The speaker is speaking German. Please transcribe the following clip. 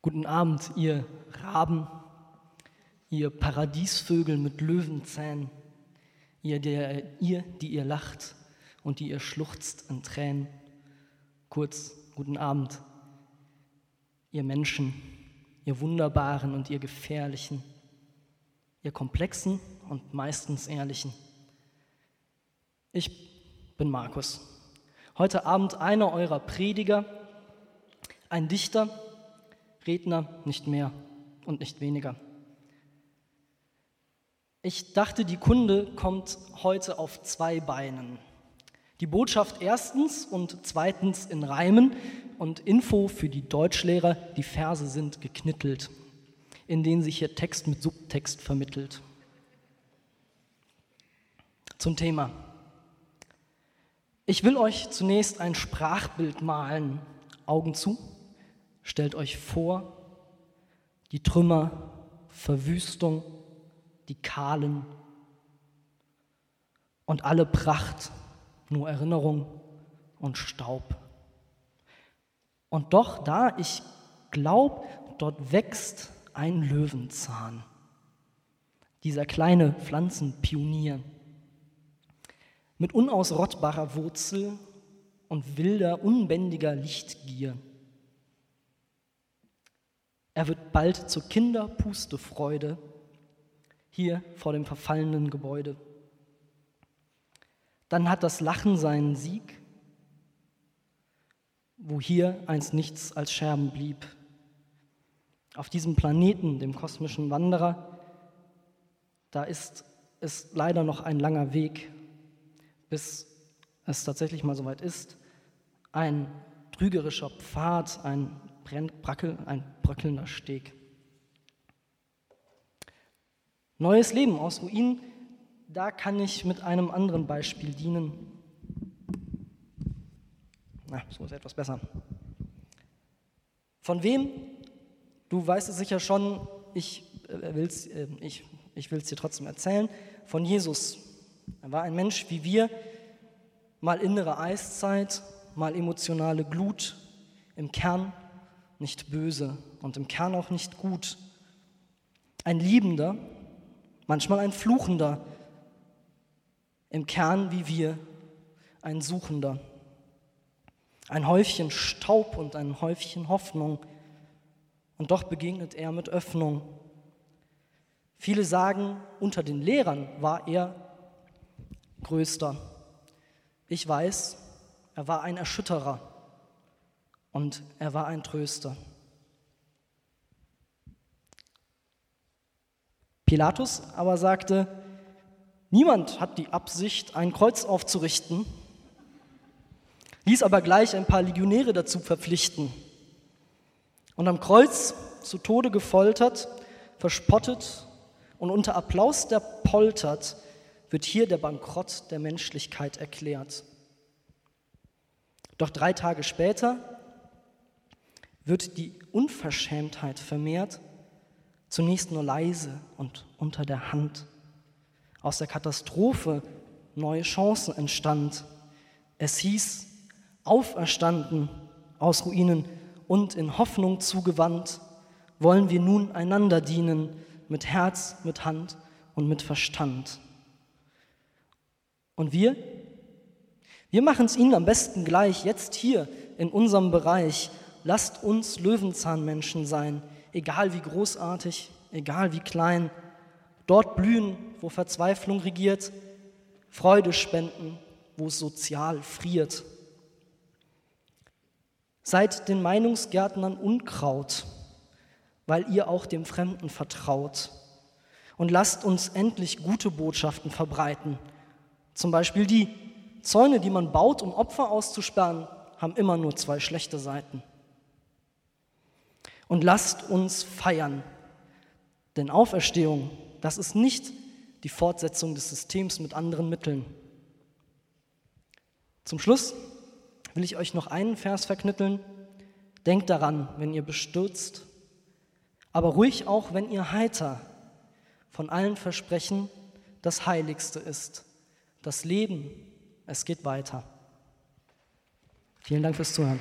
Guten Abend, ihr Raben, ihr Paradiesvögel mit Löwenzähnen, ihr, der, ihr, die ihr lacht und die ihr schluchzt in Tränen. Kurz, guten Abend, ihr Menschen, ihr Wunderbaren und ihr Gefährlichen, ihr Komplexen und meistens Ehrlichen. Ich bin Markus. Heute Abend einer eurer Prediger, ein Dichter, Redner, nicht mehr und nicht weniger. Ich dachte, die Kunde kommt heute auf zwei Beinen. Die Botschaft erstens und zweitens in Reimen und Info für die Deutschlehrer, die Verse sind geknittelt, in denen sich hier Text mit Subtext vermittelt. Zum Thema. Ich will euch zunächst ein Sprachbild malen. Augen zu. Stellt euch vor, die Trümmer, Verwüstung, die Kahlen und alle Pracht, nur Erinnerung und Staub. Und doch da, ich glaube, dort wächst ein Löwenzahn, dieser kleine Pflanzenpionier, mit unausrottbarer Wurzel und wilder, unbändiger Lichtgier. Er wird bald zur Kinderpustefreude hier vor dem verfallenen Gebäude. Dann hat das Lachen seinen Sieg, wo hier einst nichts als Scherben blieb. Auf diesem Planeten, dem kosmischen Wanderer, da ist es leider noch ein langer Weg, bis es tatsächlich mal soweit ist. Ein trügerischer Pfad, ein brackel, ein bröckelnder Steg. Neues Leben aus Ruinen, da kann ich mit einem anderen Beispiel dienen. Na, so ist etwas besser. Von wem? Du weißt es sicher schon, ich äh, will es äh, ich, ich dir trotzdem erzählen. Von Jesus. Er war ein Mensch wie wir, mal innere Eiszeit, mal emotionale Glut, im Kern nicht böse und im Kern auch nicht gut. Ein Liebender, manchmal ein Fluchender, im Kern wie wir ein Suchender. Ein Häufchen Staub und ein Häufchen Hoffnung. Und doch begegnet er mit Öffnung. Viele sagen, unter den Lehrern war er größter. Ich weiß, er war ein Erschütterer und er war ein Tröster. Pilatus aber sagte, niemand hat die Absicht, ein Kreuz aufzurichten, ließ aber gleich ein paar Legionäre dazu verpflichten. Und am Kreuz zu Tode gefoltert, verspottet und unter Applaus der poltert, wird hier der Bankrott der Menschlichkeit erklärt. Doch drei Tage später wird die Unverschämtheit vermehrt, zunächst nur leise und unter der Hand. Aus der Katastrophe neue Chancen entstand. Es hieß, auferstanden aus Ruinen und in Hoffnung zugewandt, wollen wir nun einander dienen, mit Herz, mit Hand und mit Verstand. Und wir? Wir machen es Ihnen am besten gleich, jetzt hier in unserem Bereich, lasst uns Löwenzahnmenschen sein, egal wie großartig, egal wie klein. Dort blühen, wo Verzweiflung regiert, Freude spenden, wo es sozial friert. Seid den Meinungsgärtnern Unkraut, weil ihr auch dem Fremden vertraut. Und lasst uns endlich gute Botschaften verbreiten. Zum Beispiel die Zäune, die man baut, um Opfer auszusperren, haben immer nur zwei schlechte Seiten und lasst uns feiern. Denn Auferstehung, das ist nicht die Fortsetzung des Systems mit anderen Mitteln. Zum Schluss will ich euch noch einen Vers verknitteln. Denkt daran, wenn ihr bestürzt, aber ruhig auch, wenn ihr heiter von allen Versprechen das Heiligste ist. Das Leben, es geht weiter. Vielen Dank fürs Zuhören.